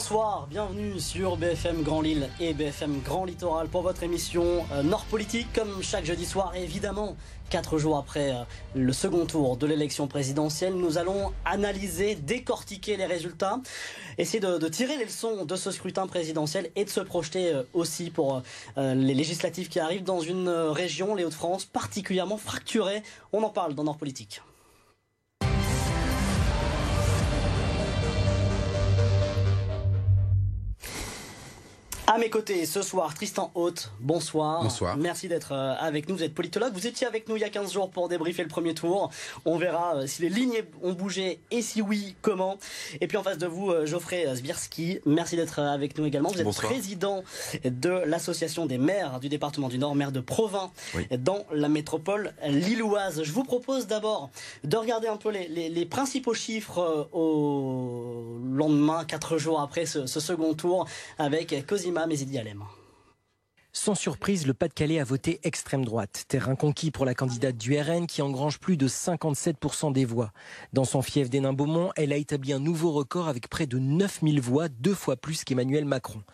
Bonsoir, bienvenue sur BFM Grand Lille et BFM Grand Littoral pour votre émission euh, Nord Politique, comme chaque jeudi soir, évidemment. Quatre jours après euh, le second tour de l'élection présidentielle, nous allons analyser, décortiquer les résultats, essayer de, tirer les leçons de ce scrutin présidentiel et de se projeter euh, aussi pour les législatives qui arrivent dans une région, les Hauts-de-France, particulièrement fracturée. On en parle dans Nord Politique. À mes côtés ce soir, Tristan Haute, bonsoir. Bonsoir. Merci d'être euh, avec nous. Vous êtes politologue. Vous étiez avec nous il y a 15 jours pour débriefer le premier tour. On verra euh, si les lignes ont bougé et si oui, comment. Et puis en face de vous, euh, Geoffrey Sbierski. Merci d'être avec nous également. Vous êtes président de l'association des maires du département du Nord, maire de Provins, dans la métropole lilloise. Je vous propose d'abord de regarder un peu les, principaux chiffres au lendemain, quatre jours après ce, ce second tour, avec Cosima sans surprise, le Pas-de-Calais a voté extrême droite, terrain conquis pour la candidate du RN qui engrange plus de 57% des voix. Dans son fief d'Hénin-Beaumont, elle a établi un nouveau record avec près de 9000 voix, deux fois plus qu'Emmanuel Macron.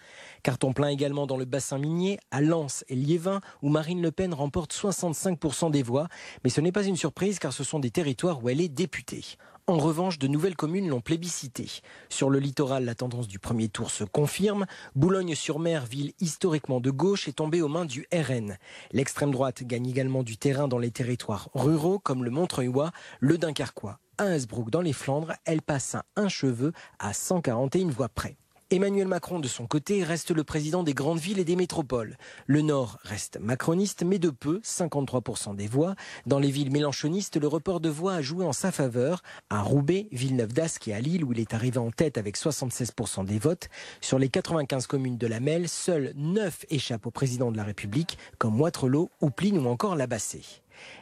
Carton plein également dans le bassin minier, à Lens et Liévin, où Marine Le Pen remporte 65% des voix. Mais ce n'est pas une surprise car ce sont des territoires où elle est députée. En revanche, de nouvelles communes l'ont plébiscité. Sur le littoral, la tendance du premier tour se confirme. Boulogne-sur-Mer, ville historiquement de gauche, est tombée aux mains du RN. L'extrême droite gagne également du terrain dans les territoires ruraux comme le Montreuilois, le Dunkerquois. À Innsbruck, dans les Flandres, elle passe à un cheveu à 141 voix près. Emmanuel Macron, de son côté, reste le président des grandes villes et des métropoles. Le Nord reste macroniste, mais de peu, 53% des voix. Dans les villes mélanchonistes, le report de voix a joué en sa faveur. À Roubaix, Villeneuve-d'Ascq et à Lille, où il est arrivé en tête avec 76% des votes. Sur les 95 communes de la Melle, seules 9 échappent au président de la République, comme Moitrelot, Oupline ou encore Labassé.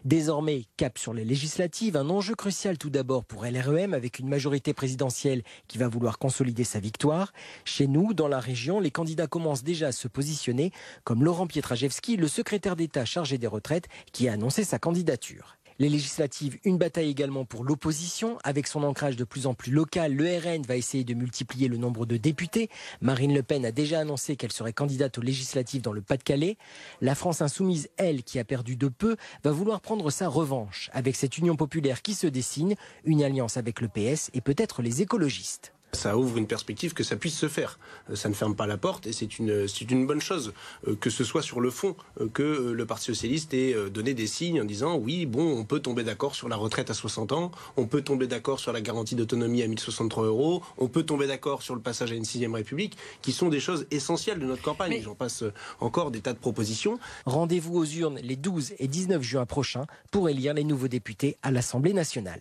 Désormais, cap sur les législatives, un enjeu crucial tout d'abord pour LREM avec une majorité présidentielle qui va vouloir consolider sa victoire. Chez nous, dans la région, les candidats commencent déjà à se positionner, comme Laurent Pietraszewski, le secrétaire d'État chargé des retraites, qui a annoncé sa candidature. Les législatives, une bataille également pour l'opposition. Avec son ancrage de plus en plus local, le RN va essayer de multiplier le nombre de députés. Marine Le Pen a déjà annoncé qu'elle serait candidate aux législatives dans le Pas-de-Calais. La France insoumise, elle, qui a perdu de peu, va vouloir prendre sa revanche avec cette union populaire qui se dessine, une alliance avec le PS et peut-être les écologistes ça ouvre une perspective que ça puisse se faire. Euh, ça ne ferme pas la porte et c'est une, c'est une bonne chose euh, que ce soit sur le fond euh, que le Parti socialiste ait donné des signes en disant oui, bon, on peut tomber d'accord sur la retraite à 60 ans, on peut tomber d'accord sur la garantie d'autonomie à 1063 euros, on peut tomber d'accord sur le passage à une sixième république, qui sont des choses essentielles de notre campagne. J'en passe encore des tas de propositions. Rendez-vous aux urnes les 12 et 19 juin prochains pour élire les nouveaux députés à l'Assemblée nationale.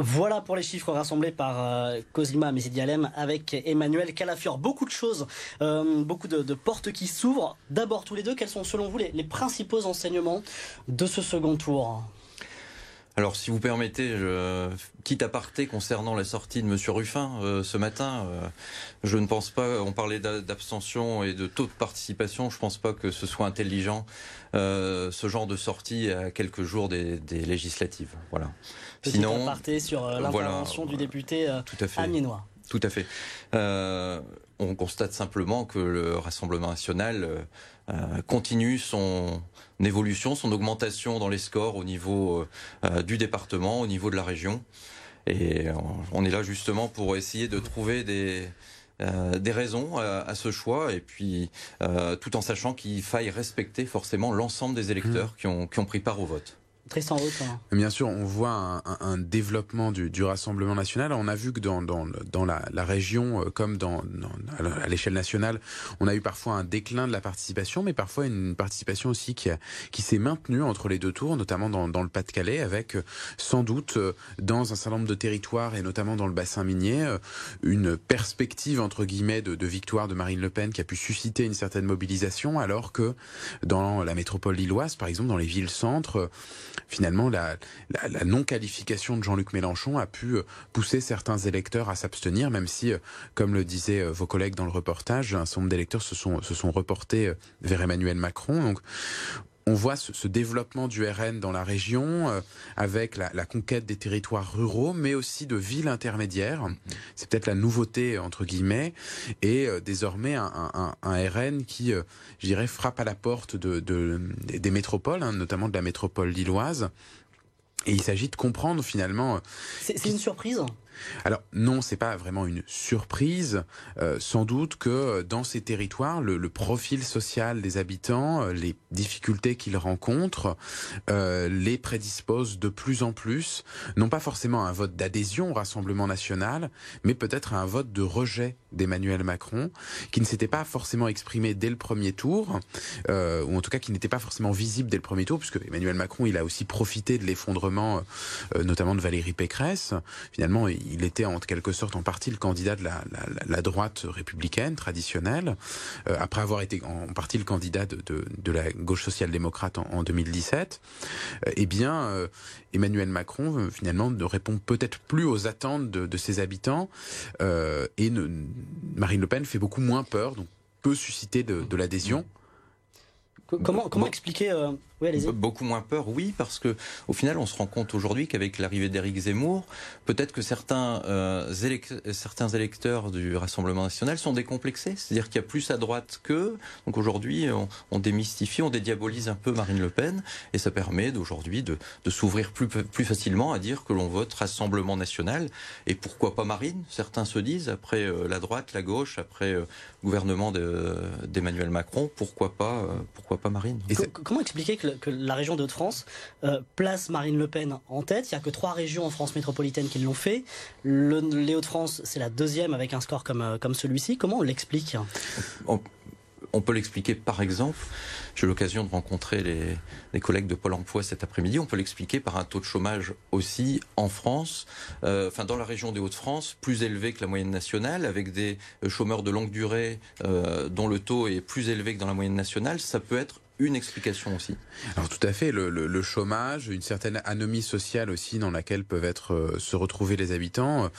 Voilà pour les chiffres rassemblés par euh, Cosima Mesidialem avec Emmanuel Calafior. Beaucoup de choses, euh, beaucoup de, portes qui s'ouvrent. D'abord, tous les deux, quels sont selon vous les, les principaux enseignements de ce second tour? Alors, si vous permettez, je, quitte à parter concernant la sortie de Monsieur Ruffin euh, ce matin, euh, je ne pense pas. On parlait d'abstention et de taux de participation. Je ne pense pas que ce soit intelligent euh, ce genre de sortie à quelques jours des, législatives. Voilà. Sinon, parter sur l'intervention du député tout à fait. Tout à fait. on constate simplement que le Rassemblement national continue son évolution, son augmentation dans les scores au niveau euh, du département, au niveau de la région. Et on est là justement pour essayer de trouver des, euh, des raisons à, ce choix et puis euh, tout en sachant qu'il faille respecter forcément l'ensemble des électeurs mmh. qui, ont, qui ont pris part au vote. Tristan hein. Bien sûr, on voit un, développement du, Rassemblement national. On a vu que dans, dans, dans la, région, euh, comme dans, à l'échelle nationale, on a eu parfois un déclin de la participation, mais parfois une participation aussi qui, qui s'est maintenue entre les deux tours, notamment dans, dans le Pas-de-Calais, avec euh, sans doute euh, dans un certain nombre de territoires, et notamment dans le bassin minier, une perspective, entre guillemets, de, de victoire de Marine Le Pen qui a pu susciter une certaine mobilisation, alors que dans la métropole lilloise, par exemple, dans les villes-centres, finalement, la, non-qualification de Jean-Luc Mélenchon a pu euh, pousser certains électeurs à s'abstenir, même si, euh, comme le disaient euh, vos collègues dans le reportage, un certain nombre d'électeurs se sont, se sont reportés vers Emmanuel Macron. Donc, on voit ce, développement du RN dans la région euh, avec la, conquête des territoires ruraux, mais aussi de villes intermédiaires. C'est peut-être la nouveauté entre guillemets, et euh, désormais un, RN qui, euh, je dirais, frappe à la porte de, des métropoles, hein, notamment de la métropole lilloise. Et il s'agit de comprendre finalement. C'est une surprise alors non, c'est pas vraiment une surprise. Euh, sans doute que dans ces territoires, le, profil social des habitants, euh, les difficultés qu'ils rencontrent, euh, les prédisposent de plus en plus, non pas forcément à un vote d'adhésion au Rassemblement national, mais peut-être à un vote de rejet d'Emmanuel Macron, qui ne s'était pas forcément exprimé dès le premier tour, ou en tout cas qui n'était pas forcément visible dès le premier tour, puisque Emmanuel Macron, il a aussi profité de l'effondrement, notamment de Valérie Pécresse. Finalement, était en quelque sorte en partie le candidat de la, droite républicaine traditionnelle, euh, après avoir été en partie le candidat de, la gauche social-démocrate en, 2017. Euh, eh bien, euh, Emmanuel Macron finalement ne répond peut-être plus aux attentes de, ses habitants et Marine Le Pen fait beaucoup moins peur, donc peut susciter de, l'adhésion. Comment, comment expliquer Beaucoup moins peur, oui, parce que au final, on se rend compte aujourd'hui qu'avec l'arrivée d'Éric Zemmour, peut-être que certains, euh, certains électeurs du Rassemblement national sont décomplexés. C'est-à-dire qu'il y a plus à droite qu'eux. Donc aujourd'hui, on, démystifie, on dédiabolise un peu Marine Le Pen, et ça permet d'aujourd'hui de, de s'ouvrir plus, plus facilement à dire que l'on vote Rassemblement national. Et pourquoi pas Marine? Certains se disent, après euh, la droite, la gauche, après le euh, gouvernement d'Emmanuel Macron, pourquoi pas, pourquoi pas Marine? Comment expliquer que que, la région de France euh, place Marine Le Pen en tête. Il n'y a que trois régions en France métropolitaine qui l'ont fait. Le, les Hauts-de-France, c'est la deuxième avec un score comme, euh, comme celui-ci. Comment on l'explique on peut l'expliquer par exemple, j'ai eu l'occasion de rencontrer les, collègues de Pôle emploi cet après-midi, on peut l'expliquer par un taux de chômage aussi en France, euh, enfin dans la région des Hauts-de-France, plus élevé que la moyenne nationale, avec des chômeurs de longue durée dont le taux est plus élevé que dans la moyenne nationale, ça peut être une explication aussi. Alors tout à fait, le, chômage, une certaine anomie sociale aussi dans laquelle peuvent euh, se retrouver les habitants,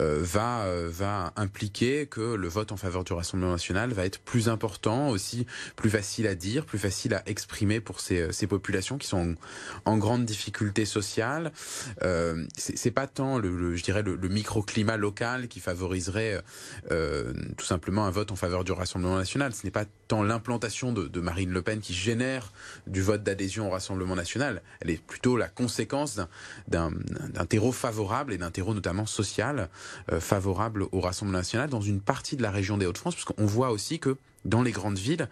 euh, va euh, va impliquer que le vote en faveur du Rassemblement national va être plus important, aussi plus facile à dire, plus facile à exprimer pour ces, ces populations qui sont en, grande difficulté sociale. C'est pas tant le, je dirais le, microclimat local qui favoriserait tout simplement un vote en faveur du Rassemblement national. Ce n'est pas tant l'implantation de, de Marine Le Pen qui génère du vote d'adhésion au Rassemblement national. Elle est plutôt la conséquence d'un terreau favorable et d'un terreau notamment social euh, favorable au Rassemblement national dans une partie de la région des Hauts-de-France, parce qu'on voit aussi que dans les grandes villes,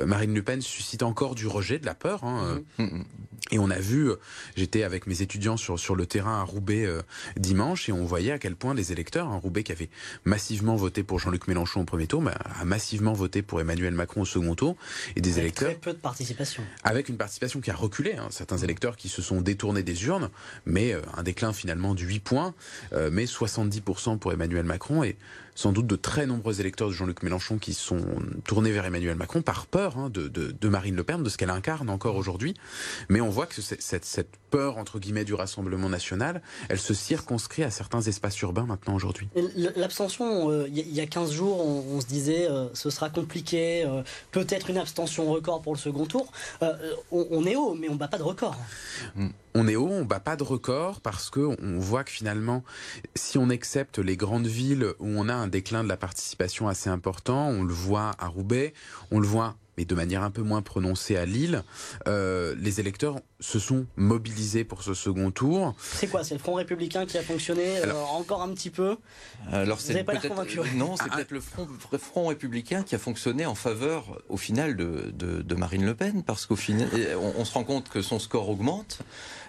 euh, Marine Le Pen suscite encore du rejet, de la peur. Hein, mmh. Euh, et on a vu, j'étais avec mes étudiants sur, sur le terrain à Roubaix euh, dimanche, et on voyait à quel point les électeurs, hein, Roubaix qui avait massivement voté pour Jean-Luc Mélenchon au premier tour, a massivement voté pour Emmanuel Macron au second tour, et des électeurs... Très peu de participation. Avec une participation qui a reculé, hein, certains électeurs qui se sont détournés des urnes, mais un déclin finalement de 8 points, mais 70% pour Emmanuel Macron, et sans doute de très nombreux électeurs de Jean-Luc Mélenchon qui sont tournés vers Emmanuel Macron par peur hein, de, Marine Le Pen, de ce qu'elle incarne encore aujourd'hui. Mais on voit que cette, peur, entre guillemets, du Rassemblement national, elle se circonscrit à certains espaces urbains maintenant aujourd'hui. L'abstention, euh, il y a 15 jours, on, se disait euh, ce sera compliqué, euh, peut-être une abstention record pour le second tour. On, est haut, mais on ne bat pas de record. Mm on est haut, on bat pas de record parce que on voit que finalement, si on accepte les grandes villes où on a un déclin de la participation assez important, on le voit à Roubaix, on le voit mais de manière un peu moins prononcée à Lille, euh, les électeurs se sont mobilisés pour ce second tour. C'est quoi C'est le Front républicain qui a fonctionné euh, encore un petit peu Alors c'est pas Non, c'est ah, peut-être le Front, républicain qui a fonctionné en faveur, au final, de, Marine Le Pen, parce qu'au final, on, se rend compte que son score augmente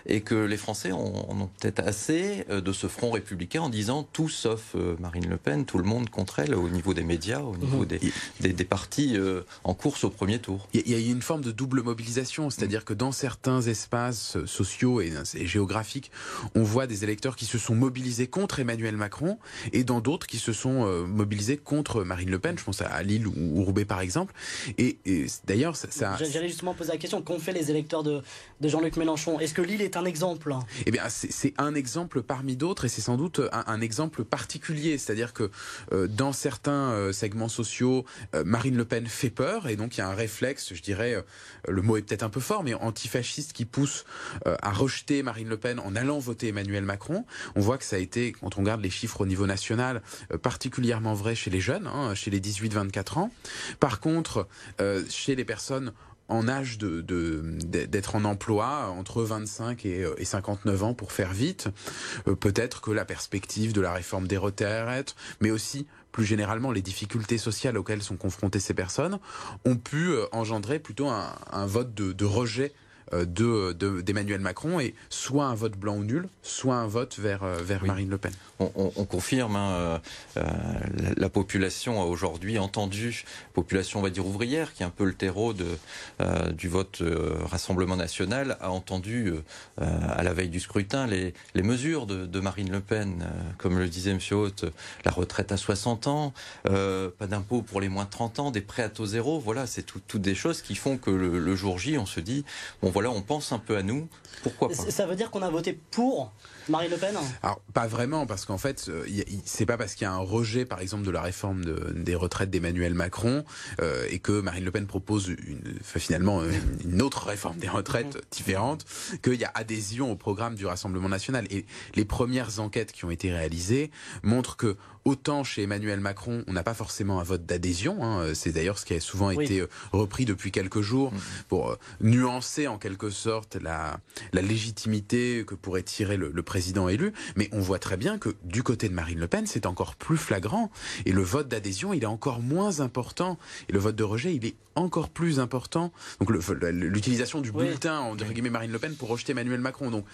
et que les Français ont, peut-être assez euh, de ce front républicain en disant tout sauf euh, Marine Le Pen, tout le monde contre elle au niveau des médias, au niveau mhm. des, des, partis euh, en course au premier tour. Il y, a une forme de double mobilisation, c'est-à-dire que dans certains espaces sociaux et, géographiques, on voit des électeurs qui se sont mobilisés contre Emmanuel Macron et dans d'autres qui se sont mobilisés contre Marine Le Pen, je pense à Lille ou, Roubaix par exemple. Et, d'ailleurs, ça, J'allais justement poser la question, qu'ont fait les électeurs de, de Jean-Luc Mélenchon Est-ce que Lille est un exemple? Eh bien, c'est un exemple parmi d'autres et c'est sans doute un, exemple particulier. C'est-à-dire que euh, dans certains euh, segments sociaux, euh, Marine Le Pen fait peur et donc il y a un réflexe, je dirais, le mot est peut-être un peu fort, mais antifasciste qui pousse à rejeter Marine Le Pen en allant voter Emmanuel Macron. On voit que ça a été, quand on regarde les chiffres au niveau national, particulièrement vrai chez les jeunes, hein, chez les 18-24 ans. Par contre, chez les personnes en âge d'être en emploi entre 25 et, 59 ans pour faire vite. Peut-être que la perspective de la réforme des retraites, mais aussi plus généralement les difficultés sociales auxquelles sont confrontées ces personnes, ont pu euh, engendrer plutôt un, vote de rejet euh, de d'Emmanuel Macron et soit un vote blanc ou nul, soit un vote vers, euh, vers Marine Le Pen. On, confirme, hein, euh, la, population a aujourd'hui entendu, population on va dire ouvrière, qui est un peu le terreau de, du vote Rassemblement national, a entendu à la veille du scrutin les, les mesures de, Marine Le Pen, comme le disait M. Haute, la retraite à 60 ans, pas d'impôt pour les moins de 30 ans, des prêts à taux zéro, voilà, c'est toutes des choses qui font que le, jour J, on se dit, bon voilà, on pense un peu à nous. Pourquoi pas Ça veut dire qu'on a voté pour Marine Le Pen Alors pas vraiment, parce qu'en fait, euh, c'est pas parce qu'il y a un rejet, par exemple, de la réforme des retraites d'Emmanuel Macron euh, et que Marine Le Pen propose une, finalement euh, une autre réforme des retraites différente, qu'il y a adhésion au programme du Rassemblement national. Et les premières enquêtes qui ont été réalisées montrent que Autant chez Emmanuel Macron, on n'a pas forcément un vote d'adhésion. Hein. C'est d'ailleurs ce qui a souvent été repris depuis quelques jours mm-hmm. pour nuancer en quelque sorte la, la légitimité que pourrait tirer le, le président élu, mais on voit très bien que du côté de Marine Le Pen, c'est encore plus flagrant. Et le vote d'adhésion, il est encore moins important. Et le vote de rejet, il est encore plus important. Donc l'utilisation du bulletin, entre guillemets, Marine Le Pen pour rejeter Emmanuel Macron. Donc,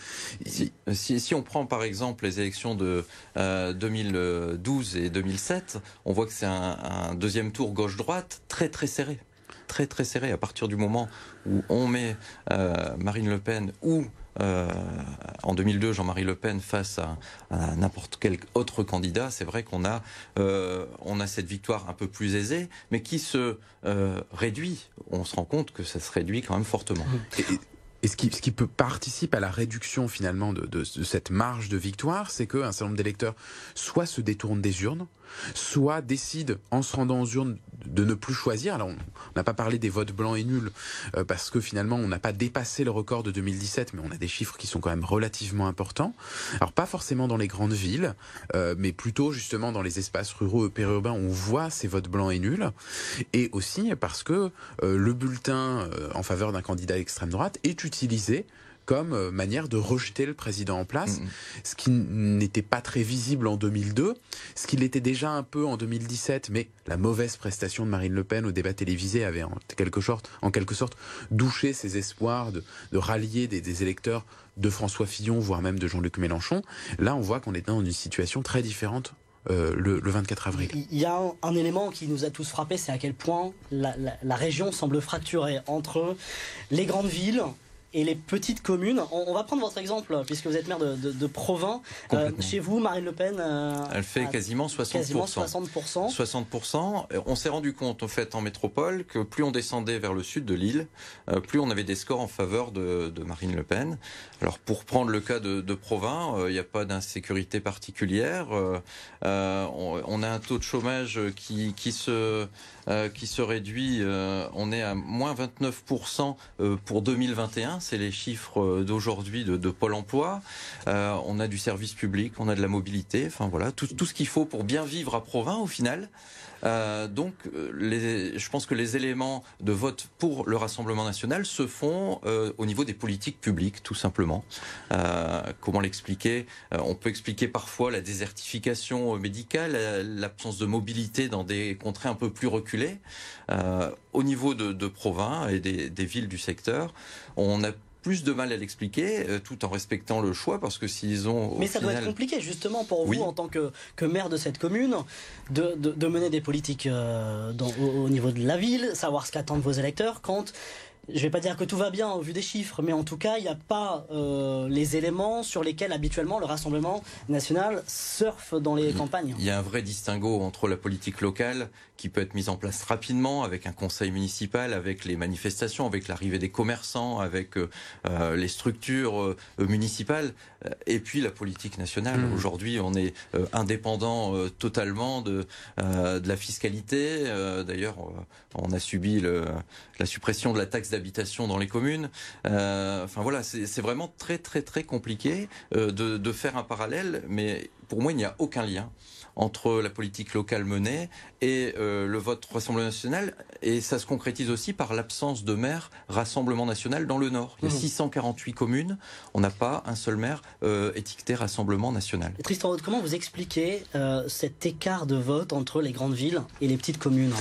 si, si, on prend par exemple les élections de 2012 euh, et 2007, on voit que c'est un, un deuxième tour gauche-droite très très serré très très serré à partir du moment où on met euh, Marine Le Pen ou euh, en 2002 Jean-Marie Le Pen face à, n'importe quel autre candidat, c'est vrai qu'on a, euh, on a cette victoire un peu plus aisée, mais qui se euh, réduit. On se rend compte que ça se réduit quand même fortement. Et ce qui, ce qui peut participer à la réduction finalement de cette marge de victoire, c'est qu'un certain nombre d'électeurs soit se détournent des urnes, soit décident en se rendant aux urnes de ne plus choisir. Alors on n'a pas parlé des votes blancs et nuls euh, parce que finalement on n'a pas dépassé le record de 2017, mais on a des chiffres qui sont quand même relativement importants. Alors pas forcément dans les grandes villes, euh, mais plutôt justement dans les espaces ruraux et périurbains, on voit ces votes blancs et nuls. Et aussi parce que euh, le bulletin en faveur d'un candidat extrême droite est utilisé comme euh, manière de rejeter le président en place, ce qui n'était pas très visible en 2002, ce qui l'était déjà un peu en 2017, mais la mauvaise prestation de Marine Le Pen au débat télévisé avait en quelque sorte, en quelque sorte douché ses espoirs de, rallier des, électeurs de François Fillon, voire même de Jean-Luc Mélenchon. Là, on voit qu'on est dans une situation très différente euh, le, 24 avril. Il y a un, élément qui nous a tous frappé, c'est à quel point la, la, région semble fracturée entre les grandes villes et les petites communes. On, va prendre votre exemple, puisque vous êtes maire de, de, Provins. Euh, chez vous, Marine Le Pen. Euh, Elle fait quasiment 60%. Quasiment 60%. 60%. On s'est rendu compte, en fait, en métropole, que plus on descendait vers le sud de l'île, euh, plus on avait des scores en faveur de, de, Marine Le Pen. Alors, pour prendre le cas de, de Provins, il n'y a pas d'insécurité particulière. On, on, a un taux de chômage qui, qui se euh, qui se réduit. Euh, on est à moins 29% euh, pour 2021. C'est les chiffres d'aujourd'hui de, Pôle Emploi. on a du service public, on a de la mobilité. Enfin voilà, tout, ce qu'il faut pour bien vivre à Provins au final. Euh, donc, je pense que les éléments de vote pour le Rassemblement national se font euh, au niveau des politiques publiques, tout simplement. Euh, comment l'expliquer? On peut expliquer parfois la désertification médicale, l'absence de mobilité dans des contrées un peu plus reculées. Au niveau de, de Provins et des, des villes du secteur, on a plus de mal à l'expliquer, euh, tout en respectant le choix, parce que s'ils ont. Mais ça doit être compliqué, justement, pour vous, en tant que, que, maire de cette commune, de, de, mener des politiques euh, dans, au, niveau de la ville, savoir ce qu'attendent vos électeurs, quand je vais pas dire que tout va bien au vu des chiffres, mais en tout cas, il n'y a pas euh, les éléments sur lesquels habituellement le Rassemblement national surfe dans les campagnes. Il y a un vrai distinguo entre la politique locale qui peut être mise en place rapidement avec un conseil municipal, avec les manifestations, avec l'arrivée des commerçants, avec euh, euh, les structures municipales, et puis la politique nationale. Mmh. Aujourd'hui, on est indépendant totalement de, de la fiscalité. D'ailleurs, on a subi le, la suppression de la taxe dans les communes. Euh, enfin voilà, c'est vraiment très très très compliqué euh, de faire un parallèle, mais pour moi, il n'y a aucun lien entre la politique locale menée et euh, le vote Rassemblement national. Et ça se concrétise aussi par l'absence de maire Rassemblement national dans le Nord. Il y a 648 mmh. communes, on n'a pas un seul maire euh, étiqueté Rassemblement national. Tristan comment vous expliquez euh, cet écart de vote entre les grandes villes et les petites communes?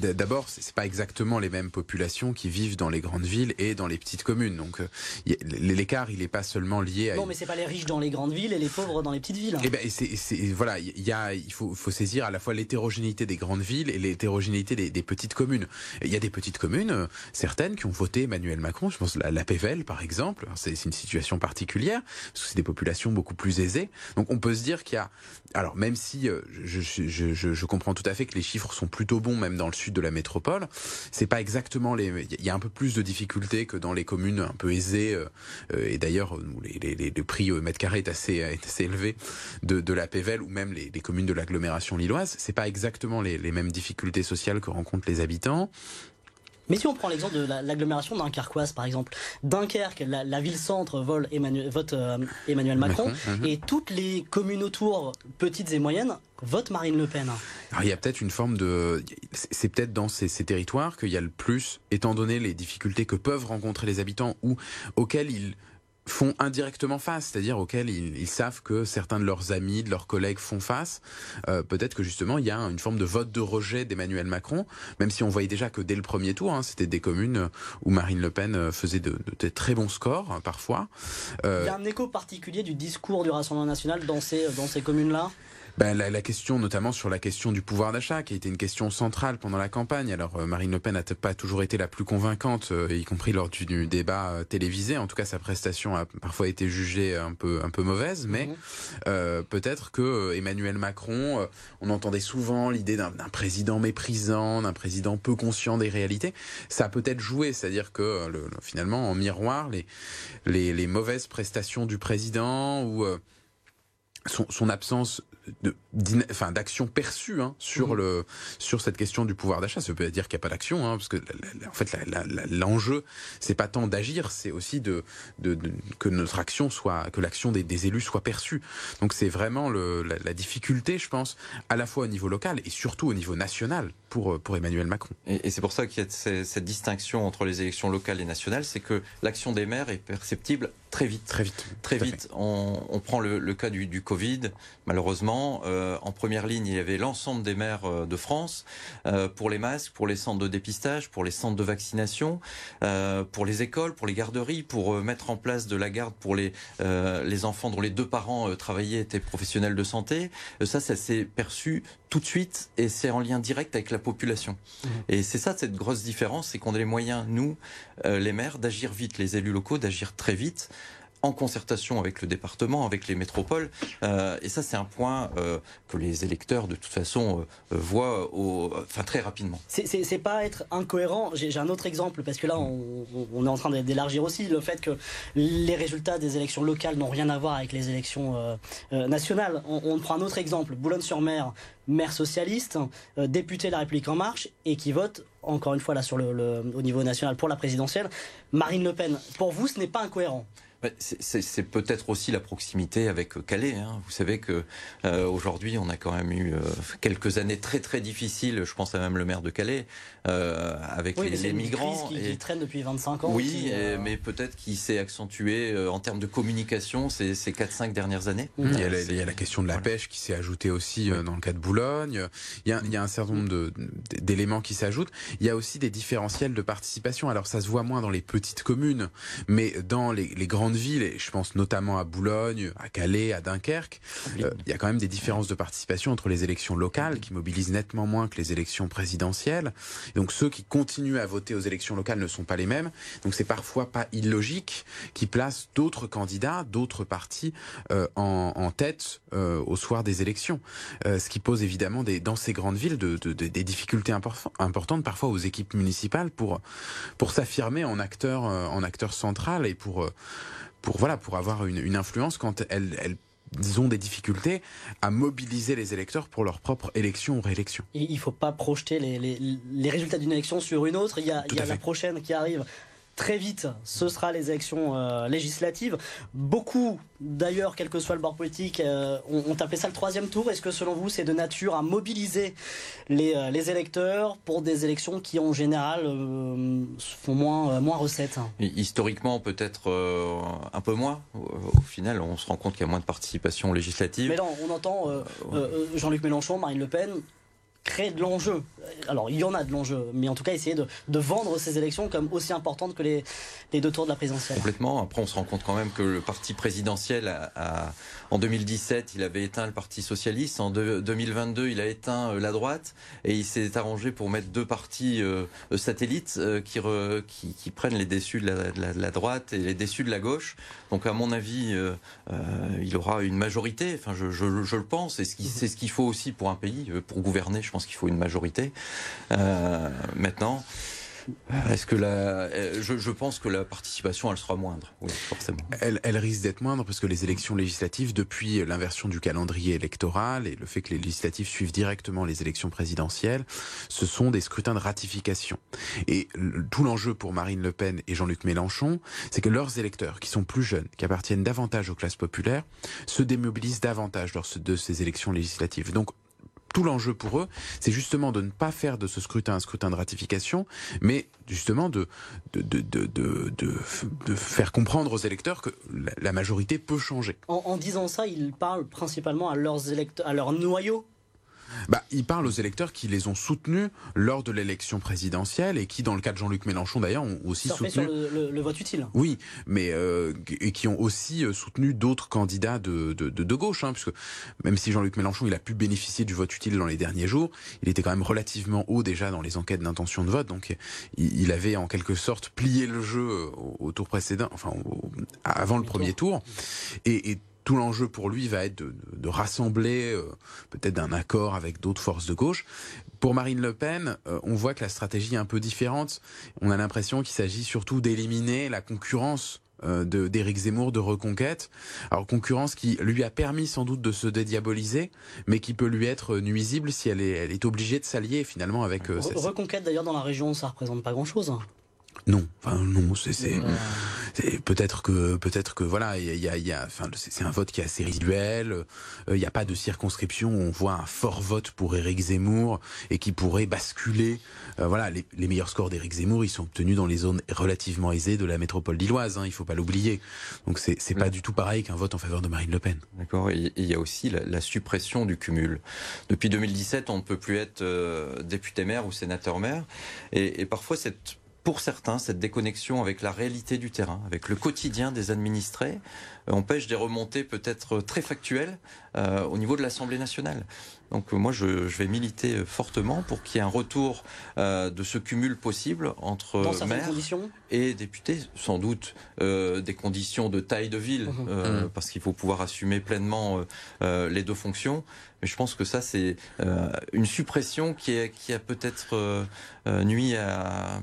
D'abord, c'est pas exactement les mêmes populations qui vivent dans les grandes villes et dans les petites communes. Donc l'écart, il n'est pas seulement lié à... Non, mais c'est pas les riches dans les grandes villes et les pauvres dans les petites villes. Eh ben, c'est voilà, il y a il faut, saisir à la fois l'hétérogénéité des grandes villes et l'hétérogénéité des, petites communes. Il y a des petites communes, euh, certaines, qui ont voté Emmanuel Macron. Je pense la, la Pével, par exemple. C'est une situation particulière parce que c'est des populations beaucoup plus aisées. Donc on peut se dire qu'il y a, alors même si euh, je, comprends tout à fait que les chiffres sont plutôt bons, même dans le sud de la métropole, c'est pas exactement les. Il y a un peu plus de difficultés que dans les communes un peu aisées. Euh, et d'ailleurs, les, le prix au mètre carré est assez, élevé de, la Pével ou même les, les communes de l'agglomération lilloise, c'est pas exactement les, mêmes difficultés sociales que rencontrent les habitants. Mais si on prend l'exemple de l'agglomération dunkerquoise, par exemple, Dunkerque, la, ville-centre vote euh, Emmanuel Macron, mhm. et toutes les communes autour, petites et moyennes, votent Marine Le Pen. Alors, il y a peut-être une forme de... C'est peut-être dans ces, ces territoires qu'il y a le plus, étant donné les difficultés que peuvent rencontrer les habitants ou auxquels ils font indirectement face, c'est-à-dire auxquels ils, savent que certains de leurs amis, de leurs collègues font face. Euh, peut-être que justement il y a une forme de vote de rejet d'Emmanuel Macron, même si on voyait déjà que dès le premier tour, hein, c'était des communes où Marine Le Pen euh, faisait de, très bons scores hein, parfois. Euh, il y a un écho particulier du discours du Rassemblement national dans ces, dans ces communes-là? Ben, la, la, question, notamment sur la question du pouvoir d'achat, qui a été une question centrale pendant la campagne. Alors euh, Marine Le Pen n'a pas toujours été la plus convaincante, euh, y compris lors du, du débat euh, télévisé. En tout cas, sa prestation a parfois été jugée un peu un peu mauvaise, mais mhm. peut-être que Emmanuel Macron, on entendait souvent l'idée d'un président méprisant, d'un président peu conscient des réalités. Ça a peut-être joué, c'est-à-dire que le, finalement, en miroir, les, les, les mauvaises prestations du président ou son, son, absence de, enfin, d'action perçue hein, sur, mmh. le, sur cette question du pouvoir d'achat. Ça veut dire qu'il n'y a pas d'action, hein, parce que en fait, l'enjeu, c'est pas tant d'agir, c'est aussi de, de, de, que notre action soit, que l'action des, des, élus soit perçue. Donc c'est vraiment le, la, la, difficulté, je pense, à la fois au niveau local et surtout au niveau national pour, pour Emmanuel Macron. Et, et c'est pour ça qu'il y a cette distinction entre les élections locales et nationales, c'est que l'action des maires est perceptible très vite. Très vite. Très vite. On, on, prend le, le cas du, du Covid, malheureusement. Euh, euh, en première ligne, il y avait l'ensemble des maires euh, de France euh, pour les masques, pour les centres de dépistage, pour les centres de vaccination, pour les écoles, pour les garderies, pour mettre en place de la garde pour les, les enfants dont les deux parents travaillaient, étaient professionnels de santé. ça, ça s'est perçu tout de suite et c'est en lien direct avec la population. Mmh. Et c'est ça cette grosse différence, c'est qu'on a les moyens, nous, les maires, d'agir vite, les élus locaux, d'agir très vite en concertation avec le département, avec les métropoles. Euh, et ça, c'est un point euh, que les électeurs, de toute façon, euh, voient au, enfin, très rapidement. C'est pas être incohérent. J'ai un autre exemple, parce que là, on, est en train d'élargir aussi le fait que les résultats des élections locales n'ont rien à voir avec les élections nationales. On, prend un autre exemple. Boulogne-sur-Mer, maire socialiste, député de la République En Marche, et qui vote encore une fois là sur le, le, au niveau national pour la présidentielle, Marine Le Pen. Pour vous, ce n'est pas incohérent c'est peut-être aussi la proximité avec euh, Calais. Hein. Vous savez que euh, aujourd'hui, on a quand même eu euh, quelques années très très difficiles. Je pense à même le maire de Calais euh, avec oui, les, les migrants qui, et... qui, traîne depuis 25 ans. Oui, qui, euh... mais peut-être qu'il s'est accentué euh, en termes de communication ces, ces 4-5 dernières années. Mmh. Il, y a la, il, y a la, question de la voilà. pêche qui s'est ajoutée aussi dans le cas de Boulogne. Il y a, il y a un certain nombre d'éléments qui s'ajoutent. Il y a aussi des différentiels de participation. Alors ça se voit moins dans les petites communes, mais dans les, les grandes grandes villes, et je pense notamment à Boulogne, à Calais, à Dunkerque, euh, il y a quand même des différences de participation entre les élections locales qui mobilisent nettement moins que les élections présidentielles. donc ceux qui continuent à voter aux élections locales ne sont pas les mêmes. Donc c'est parfois pas illogique qui place d'autres candidats, d'autres partis euh, en, en, tête euh, au soir des élections. Euh, ce qui pose évidemment des, dans ces grandes villes de, de, des difficultés importantes parfois aux équipes municipales pour, pour s'affirmer en acteur, en acteur central et pour, pour, voilà, pour avoir une, une influence quand elles, elles ont des difficultés à mobiliser les électeurs pour leur propre élection ou réélection. il ne faut pas projeter les, les, les résultats d'une élection sur une autre. Il y a, il y a la prochaine qui arrive très vite, ce sera les élections euh, législatives. Beaucoup, d'ailleurs, quel que soit le bord politique, euh, ont, appelé ça le troisième tour. Est-ce que selon vous, c'est de nature à mobiliser les, euh, les, électeurs pour des élections qui, en général, font moins, moins recettes Historiquement, peut-être un peu moins. Au final, on se rend compte qu'il y a moins de participation législative. Mais non, on entend Jean-Luc Mélenchon, Marine Le Pen créer de l'enjeu. Alors, il y en a de l'enjeu, mais en tout cas, essayer de, de, vendre ces élections comme aussi importantes que les, les, deux tours de la présidentielle. Complètement. Après, on se rend compte quand même que le parti présidentiel, a, en 2017, il avait éteint le Parti socialiste. En 2022, il a éteint euh, la droite. Et il s'est arrangé pour mettre deux partis euh, satellites euh, qui, qui, qui, prennent les déçus de la, de, la, droite et les déçus de la gauche. Donc, à mon avis, euh, il aura une majorité. Enfin, je, je, je le pense. Et c'est ce qu'il faut aussi pour un pays, pour gouverner. Je pense qu'il faut une majorité. Euh, maintenant, est-ce que la, euh, je, je, pense que la participation, elle sera moindre, oui, forcément. Elle, elle risque d'être moindre parce que les élections législatives, depuis l'inversion du calendrier électoral et le fait que les législatives suivent directement les élections présidentielles, ce sont des scrutins de ratification. Et tout l'enjeu pour Marine Le Pen et Jean-Luc Mélenchon, c'est que leurs électeurs, qui sont plus jeunes, qui appartiennent davantage aux classes populaires, se démobilisent davantage lors de ces élections législatives. Donc tout l'enjeu pour eux, c'est justement de ne pas faire de ce scrutin un scrutin de ratification, mais justement de, de, de, de, de faire comprendre aux électeurs que la majorité peut changer. En, disant ça, ils parlent principalement à leurs électeurs, à leur noyau bah, il parle aux électeurs qui les ont soutenus lors de l'élection présidentielle et qui, dans le cas de Jean-Luc Mélenchon d'ailleurs, ont aussi soutenu sur le, le, vote utile. Oui, mais euh, et qui ont aussi euh, soutenu d'autres candidats de, de, de, de gauche, hein, puisque même si Jean-Luc Mélenchon il a pu bénéficier du vote utile dans les derniers jours, il était quand même relativement haut déjà dans les enquêtes d'intention de vote, donc il, il, avait en quelque sorte plié le jeu au, au tour précédent, enfin au, avant le premier tour, et, et tout l'enjeu pour lui va être de, de rassembler euh, peut-être d'un accord avec d'autres forces de gauche. Pour Marine Le Pen, euh, on voit que la stratégie est un peu différente. On a l'impression qu'il s'agit surtout d'éliminer la concurrence euh, d'Éric Zemmour de Reconquête. Alors concurrence qui lui a permis sans doute de se dédiaboliser, mais qui peut lui être nuisible si elle est, elle est obligée de s'allier finalement avec... Euh, Reconquête d'ailleurs dans la région, ça représente pas grand-chose. Non, enfin non, c'est peut-être que peut-être que voilà, il y a, y a enfin c'est un vote qui est assez résiduel. Euh, il n'y a pas de circonscription. Où on voit un fort vote pour Éric Zemmour et qui pourrait basculer. Euh, voilà, les, les, meilleurs scores d'Éric Zemmour, ils sont obtenus dans les zones relativement aisées de la métropole lilloise. Hein, il faut pas l'oublier. Donc c'est c'est pas du tout pareil qu'un vote en faveur de Marine Le Pen. D'accord. Il y a aussi la, la, suppression du cumul. Depuis 2017, on ne peut plus être euh, député maire ou sénateur maire, et, et parfois cette pour certains, cette déconnexion avec la réalité du terrain, avec le quotidien des administrés, euh, empêche des remontées peut-être très factuelles euh, au niveau de l'Assemblée nationale. Donc euh, moi, je, je, vais militer fortement pour qu'il y ait un retour euh, de ce cumul possible entre maires et députés, sans doute euh, des conditions de taille de ville, mmh. mmh. parce qu'il faut pouvoir assumer pleinement les deux fonctions. Mais je pense que ça, c'est une suppression qui, est, qui a peut-être nuit à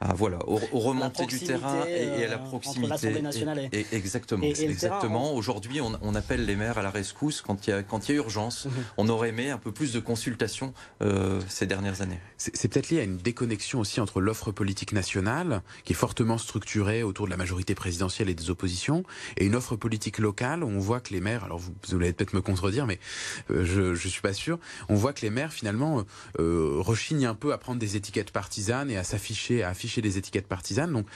ah, voilà, au, au remontée du terrain et, à la euh, proximité. Nationale et, exactement, et, exactement. Aujourd'hui, on, on, appelle les maires à la rescousse quand il y a, quand il y a urgence. Mhm. On aurait aimé un peu plus de consultations euh, ces dernières années. C'est peut-être lié à une déconnexion aussi entre l'offre politique nationale, qui est fortement structurée autour de la majorité présidentielle et des oppositions, et une offre politique locale où on voit que les maires, alors vous, vous allez peut-être me contredire, mais euh, je, je suis pas sûr, on voit que les maires finalement euh, rechignent un peu à prendre des étiquettes partisanes et à s'afficher, à afficher des étiquettes partisanes. Donc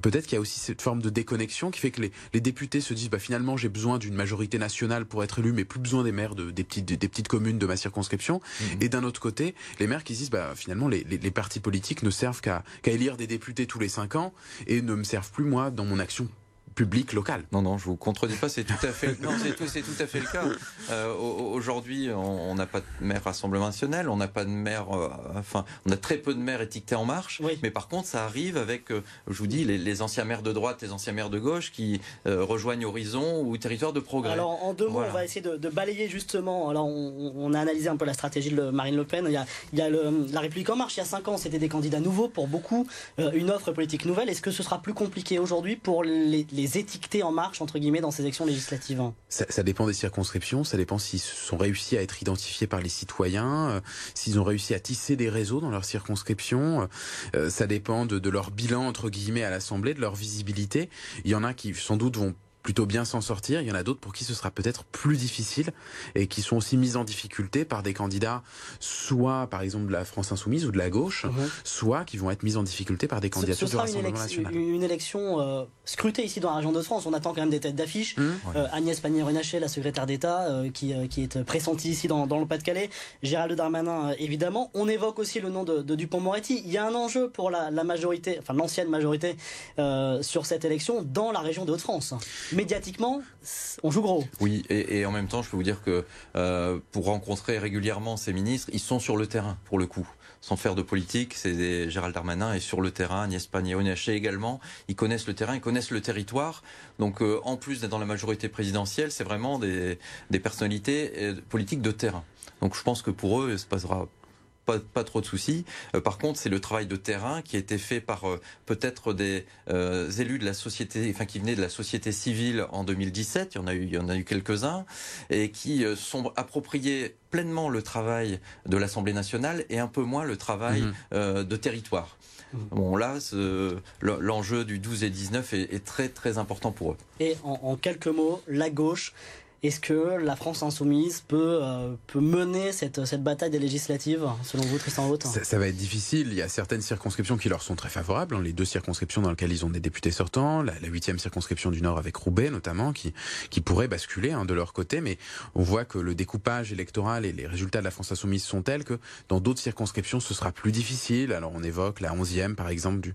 peut-être qu'il y a aussi cette forme de déconnexion qui fait que les, les députés se disent bah, finalement j'ai besoin d'une majorité nationale pour être élu, mais plus besoin des maires de, des, petites, des petites communes de ma circonscription. Mmh. Et d'un autre côté, les maires qui se disent bah, finalement les, les, les partis politiques ne servent qu'à qu élire des députés tous les cinq ans et ne me servent plus moi dans mon action public local. Non, non, je vous contredis pas, c'est tout à fait, non, c'est tout, c'est tout à fait le cas. Euh, Aujourd'hui, on n'a pas de maire Rassemblement National, on n'a pas de maire, euh, enfin, on a très peu de maires étiquetés En Marche, Oui. mais par contre, ça arrive avec, euh, je vous dis, les, les anciens maires de droite, les anciens maires de gauche qui euh, rejoignent Horizon ou Territoire de Progrès. Alors en deux mots, Voilà. on va essayer de, de balayer justement. Alors on, on a analysé un peu la stratégie de Marine Le Pen. Il y a, il y a le- la République en marche. Il y a cinq ans, c'était des candidats nouveaux pour beaucoup, euh, une offre politique nouvelle. Est-ce que ce sera plus compliqué aujourd'hui pour les, les étiqueter en marche entre guillemets dans ces élections législatives Ça, ça dépend des circonscriptions, ça dépend s'ils sont réussis à être identifiés par les citoyens, euh, s'ils ont réussi à tisser des réseaux dans leur circonscription. euh, ça dépend de, de leur bilan entre guillemets à l'Assemblée, de leur visibilité. Il y en a qui sans doute vont plutôt bien s'en sortir. Il y en a d'autres pour qui ce sera peut-être plus difficile et qui sont aussi mis en difficulté par des candidats, soit par exemple de la France insoumise ou de la gauche, soit qui vont être mis en difficulté par des candidatures du une, Rassemblement élection- national. une élection euh, scrutée ici dans la région de France. On attend quand même des têtes d'affiche. Hum Euh, Agnès Pannier-Runacher, la secrétaire d'État, euh, qui, qui est pressentie ici dans, dans le Pas-de-Calais. Gérald Darmanin, évidemment. On évoque aussi le nom de, de Dupont-Moretti. Il y a un enjeu pour la, la majorité, enfin l'ancienne majorité, sur cette élection dans la région de Haute-France. Médiatiquement, on joue gros. Oui, et, en même temps, je peux vous dire que euh, pour rencontrer régulièrement ces ministres, ils sont sur le terrain pour le coup. Sans faire de politique, c'est Gérald Darmanin est sur le terrain, Agnès Pannier-Runacher également. Ils connaissent le terrain, ils connaissent le territoire. Donc, euh, en plus d'être dans la majorité présidentielle, c'est vraiment des, personnalités euh, politiques de terrain. Donc, je pense que pour eux, se passera pas, pas trop de soucis. Euh, par contre, c'est le travail de terrain qui a été fait par euh, peut-être des euh, élus de la société, enfin qui venaient de la société civile en 2017. Il y en a eu, il y en a eu quelques-uns et qui euh, sont appropriés pleinement le travail de l'Assemblée nationale et un peu moins le travail Mhm. euh, de territoire. Bon, là, l'enjeu du 12 et 19 est, est très très important pour eux. Et en, en quelques mots, la gauche. Est-ce que la France insoumise peut, euh, peut mener cette, cette bataille des législatives, selon vous, Tristan Haute Ça, ça va être difficile. Il y a certaines circonscriptions qui leur sont très favorables. hein. Les deux circonscriptions dans lesquelles ils ont des députés sortants, la huitième circonscription du Nord avec Roubaix notamment, qui, qui pourrait basculer hein, de leur côté. Mais on voit que le découpage électoral et les résultats de la France insoumise sont tels que dans d'autres circonscriptions, ce sera plus difficile. Alors on évoque la onzième, par exemple, du,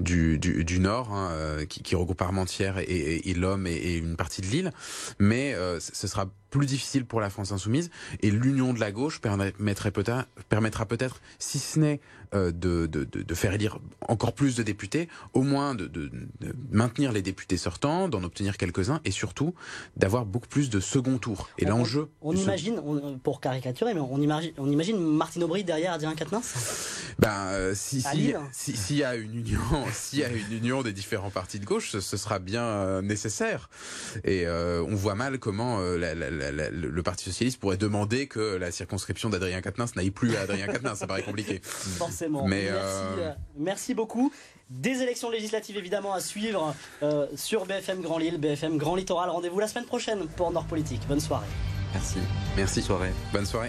du, du, du Nord, hein, euh, qui, qui regroupe Armentières et, et, et l'Homme et, et une partie de l'île. Mais euh, ce sera plus difficile pour la France insoumise et l'union de la gauche permettrait peut-être, permettra peut-être, si ce n'est euh, de, de, de, faire élire encore plus de députés, au moins de, de, maintenir les députés sortants, d'en obtenir quelques-uns et surtout d'avoir beaucoup plus de second tour. Et On- l'enjeu. On second- imagine, on- pour caricaturer, mais on imagine, on imagine Martine Aubry derrière Adrien Quatennens? Ben, euh, si, À si, si- s'il y a une union, s'il y a une union des différents partis de gauche, ce, ce sera bien euh, nécessaire. Et euh, on voit mal comment la- la- la- la- le Parti socialiste pourrait demander que la circonscription d'Adrien Quatennens n'aille plus à Adrien Quatennens. Ça paraît compliqué. Forcément. Mais, merci, euh, euh, merci beaucoup. Des élections législatives évidemment à suivre euh, sur BFM Grand Lille, BFM Grand Littoral. Rendez-vous la semaine prochaine pour Nord Politique. Bonne soirée. Merci. Merci. Soirée. Bonne soirée.